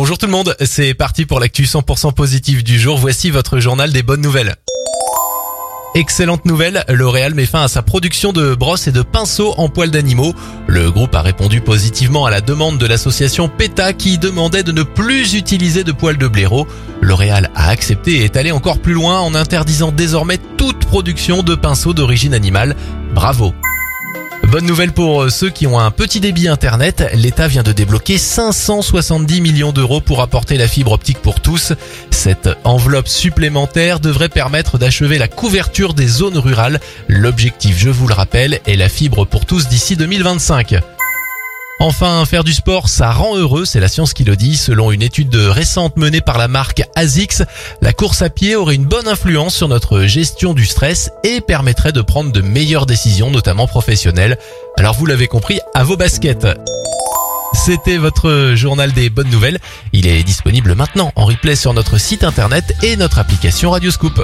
Bonjour tout le monde, c'est parti pour l'actu 100% positif du jour. Voici votre journal des bonnes nouvelles. Excellente nouvelle, L'Oréal met fin à sa production de brosses et de pinceaux en poils d'animaux. Le groupe a répondu positivement à la demande de l'association PETA qui demandait de ne plus utiliser de poils de blaireau. L'Oréal a accepté et est allé encore plus loin en interdisant désormais toute production de pinceaux d'origine animale. Bravo Bonne nouvelle pour euh, ceux qui ont un petit débit internet, l'État vient de débloquer 570 millions d'euros pour apporter la fibre optique pour tous. Cette enveloppe supplémentaire devrait permettre d'achever la couverture des zones rurales. L'objectif, je vous le rappelle, est la fibre pour tous d'ici 2025. Enfin, faire du sport, ça rend heureux, c'est la science qui le dit. Selon une étude récente menée par la marque ASICS, la course à pied aurait une bonne influence sur notre gestion du stress et permettrait de prendre de meilleures décisions, notamment professionnelles. Alors vous l'avez compris, à vos baskets. C'était votre journal des bonnes nouvelles. Il est disponible maintenant en replay sur notre site internet et notre application Radioscoop.